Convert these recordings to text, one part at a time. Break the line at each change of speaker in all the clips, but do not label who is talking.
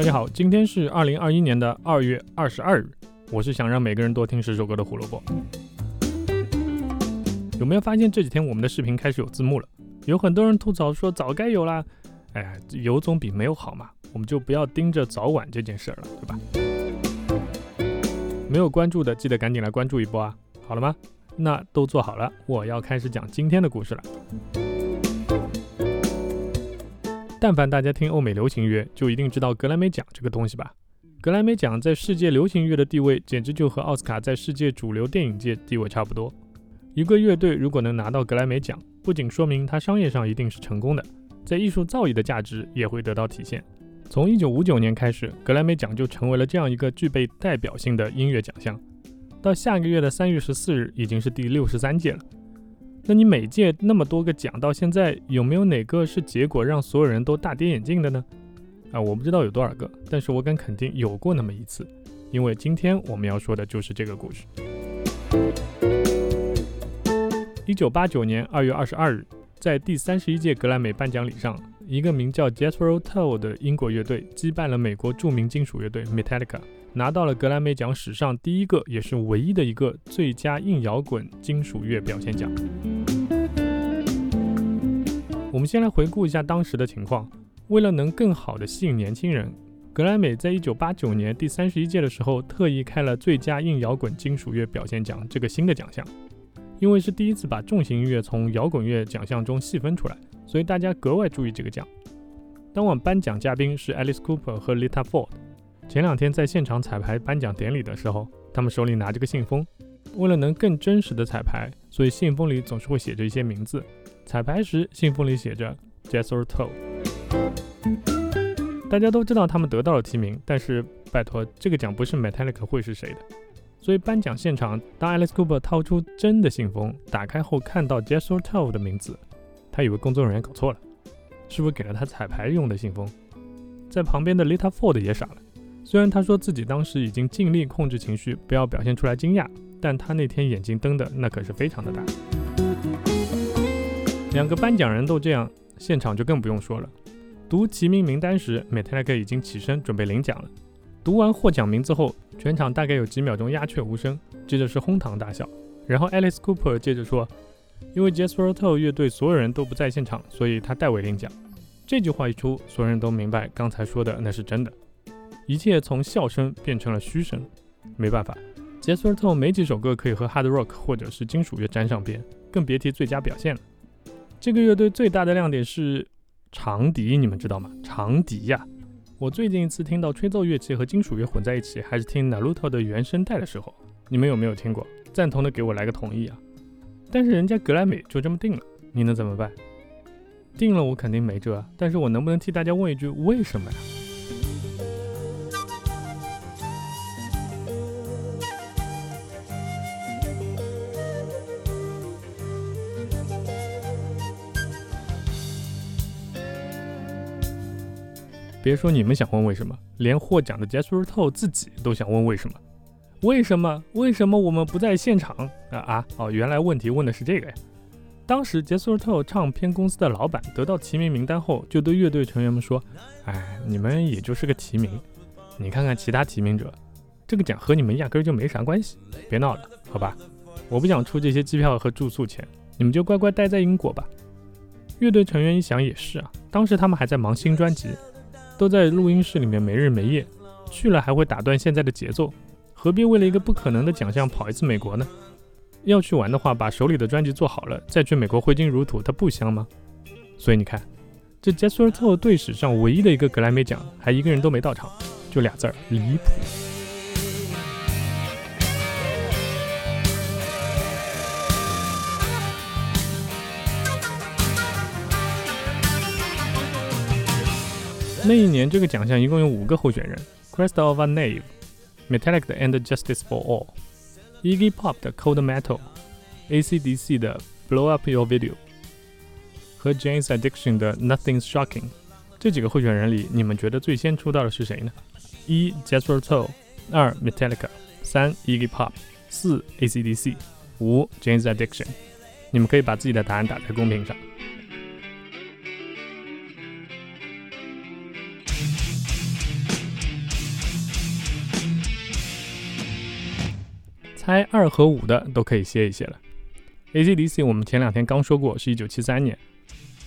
大家好，今天是二零二一年的二月二十二日。我是想让每个人多听十首歌的胡萝卜。有没有发现这几天我们的视频开始有字幕了？有很多人吐槽说早该有啦。哎，有总比没有好嘛，我们就不要盯着早晚这件事儿了，对吧？没有关注的记得赶紧来关注一波啊！好了吗？那都做好了，我要开始讲今天的故事了。但凡大家听欧美流行乐，就一定知道格莱美奖这个东西吧？格莱美奖在世界流行乐的地位，简直就和奥斯卡在世界主流电影界地位差不多。一个乐队如果能拿到格莱美奖，不仅说明它商业上一定是成功的，在艺术造诣的价值也会得到体现。从1959年开始，格莱美奖就成为了这样一个具备代表性的音乐奖项。到下个月的3月14日，已经是第六十三届了。那你每届那么多个奖，到现在有没有哪个是结果让所有人都大跌眼镜的呢？啊，我不知道有多少个，但是我敢肯定有过那么一次，因为今天我们要说的就是这个故事。一九八九年二月二十二日，在第三十一届格莱美颁奖礼上，一个名叫 Jethro Tull 的英国乐队击败了美国著名金属乐队 Metallica，拿到了格莱美奖史上第一个也是唯一的一个最佳硬摇滚金属乐表现奖。我们先来回顾一下当时的情况。为了能更好地吸引年轻人，格莱美在一九八九年第三十一届的时候，特意开了最佳硬摇滚金属乐表现奖这个新的奖项。因为是第一次把重型音乐从摇滚乐奖项中细分出来，所以大家格外注意这个奖。当晚颁奖嘉宾是 Alice Cooper 和 Lita Ford。前两天在现场彩排颁奖典礼的时候，他们手里拿着个信封。为了能更真实的彩排，所以信封里总是会写着一些名字。彩排时，信封里写着 Jethro Tull。大家都知道他们得到了提名，但是拜托，这个奖不是 Metallica 会是谁的？所以颁奖现场，当 Alice Cooper 掏出真的信封，打开后看到 Jethro Tull 的名字，他以为工作人员搞错了，是不是给了他彩排用的信封？在旁边的 Lita Ford 也傻了，虽然他说自己当时已经尽力控制情绪，不要表现出来惊讶，但他那天眼睛瞪的那可是非常的大。两个颁奖人都这样。现场就更不用说了。读提名名单时，Metallica 已经起身准备领奖了。读完获奖名字后，全场大概有几秒钟鸦雀无声，接着是哄堂大笑。然后 Alice Cooper 接着说：“因为 Jethro Tull 乐队所有人都不在现场，所以他代为领奖。”这句话一出，所有人都明白刚才说的那是真的。一切从笑声变成了嘘声。没办法，Jethro Tull 没几首歌可以和 Hard Rock 或者是金属乐沾上边，更别提最佳表现了。这个乐队最大的亮点是长笛，你们知道吗？长笛呀！我最近一次听到吹奏乐器和金属乐混在一起，还是听 Naruto 的原声带的时候。你们有没有听过？赞同的给我来个同意啊！但是人家格莱美就这么定了，你能怎么办？定了我肯定没辙，但是我能不能替大家问一句，为什么呀？别说你们想问为什么，连获奖的 Jethro Tull 自己都想问为什么？为什么？为什么我们不在现场？啊啊！哦，原来问题问的是这个呀。当时 Jethro Tull 唱片公司的老板得到提名名单后，就对乐队成员们说：“哎，你们也就是个提名，你看看其他提名者，这个奖和你们压根就没啥关系，别闹了，好吧？我不想出这些机票和住宿钱，你们就乖乖待在英国吧。”乐队成员一想也是啊，当时他们还在忙新专辑。都在录音室里面没日没夜，去了还会打断现在的节奏，何必为了一个不可能的奖项跑一次美国呢？要去玩的话，把手里的专辑做好了，再去美国挥金如土，它不香吗？所以你看，这 Jethro Tull 队史上唯一的一个格莱美奖，还一个人都没到场，就俩字儿离谱。那一年，这个奖项一共有五个候选人：Crystal of a Knave、Metallica 的 And Justice for All、Iggy Pop 的 Cold Metal、AC/DC 的 Blow Up Your Video 和 Jane's Addiction 的 Nothing's Shocking。这几个候选人里，你们觉得最先出道的是谁呢？一 Jethro Tull，二 Metallica，三 Iggy Pop，四 AC/DC，五 Jane's Addiction。你们可以把自己的答案打在公屏上。拍二和五的都可以歇一歇了。AC/DC 我们前两天刚说过是一九七三年，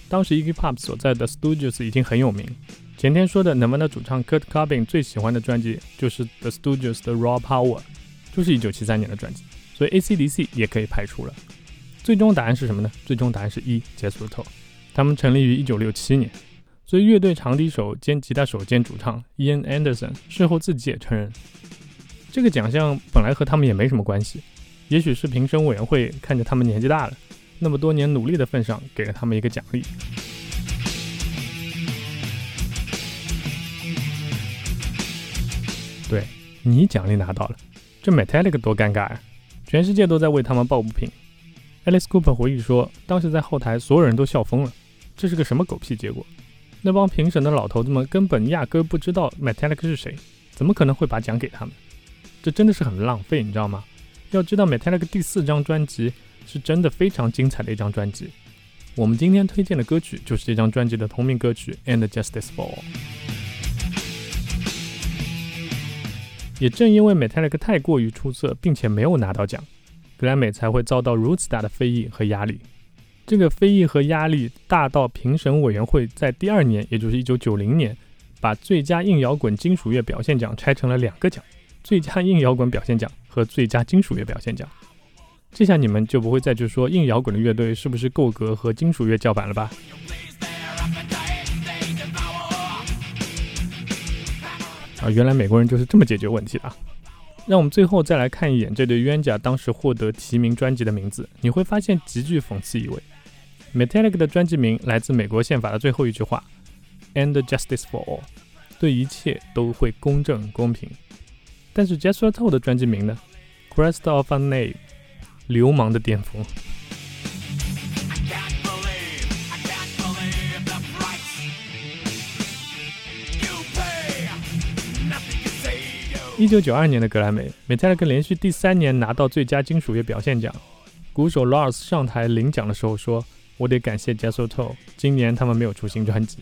当时 e g p o p 所在的 Studios 已经很有名。前天说的 Nirvana 主唱 Kurt Cobain 最喜欢的专辑就是 The Studios 的 Raw Power，就是一九七三年的专辑，所以 AC/DC 也可以排除了。最终答案是什么呢？最终答案是一 j e s t 他们成立于一九六七年。所以乐队长笛手兼吉他手兼主唱 Ian Anderson 事后自己也承认，这个奖项本来和他们也没什么关系，也许是评审委员会看着他们年纪大了，那么多年努力的份上，给了他们一个奖励。对你奖励拿到了，这 Metallica 多尴尬呀！全世界都在为他们抱不平。Alice Cooper 回忆说，当时在后台所有人都笑疯了，这是个什么狗屁结果？那帮评审的老头子们根本压根不知道 Metallica 是谁，怎么可能会把奖给他们？这真的是很浪费，你知道吗？要知道 Metallica 第四张专辑是真的非常精彩的一张专辑。我们今天推荐的歌曲就是这张专辑的同名歌曲《And Justice For All》。也正因为 Metallica 太过于出色，并且没有拿到奖，格莱美才会遭到如此大的非议和压力。这个非议和压力大到评审委员会在第二年，也就是一九九零年，把最佳硬摇滚金属乐表现奖拆成了两个奖：最佳硬摇滚表现奖和最佳金属乐表现奖。这下你们就不会再去说硬摇滚的乐队是不是够格和金属乐叫板了吧？啊，原来美国人就是这么解决问题的。让我们最后再来看一眼这对冤家当时获得提名专辑的名字，你会发现极具讽刺意味。Metallica 的专辑名来自美国宪法的最后一句话：“And justice for all”，对一切都会公正公平。但是 Jethro Tull 的专辑名呢？“Crest of a Name 流氓的巅峰。一九九二年的格莱美，Metallica 连续第三年拿到最佳金属乐表现奖。鼓手 Lars 上台领奖的时候说。我得感谢 j e s s o t o 今年他们没有出新专辑。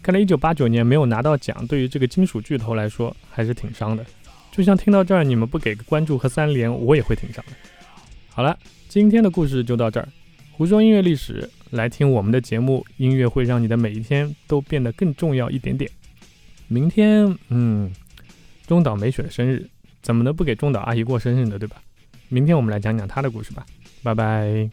看来1989年没有拿到奖，对于这个金属巨头来说还是挺伤的。就像听到这儿，你们不给个关注和三连，我也会挺伤的。好了，今天的故事就到这儿。胡说音乐历史，来听我们的节目，音乐会让你的每一天都变得更重要一点点。明天，嗯，中岛美雪的生日，怎么能不给中岛阿姨过生日呢？对吧？明天我们来讲讲她的故事吧。拜拜。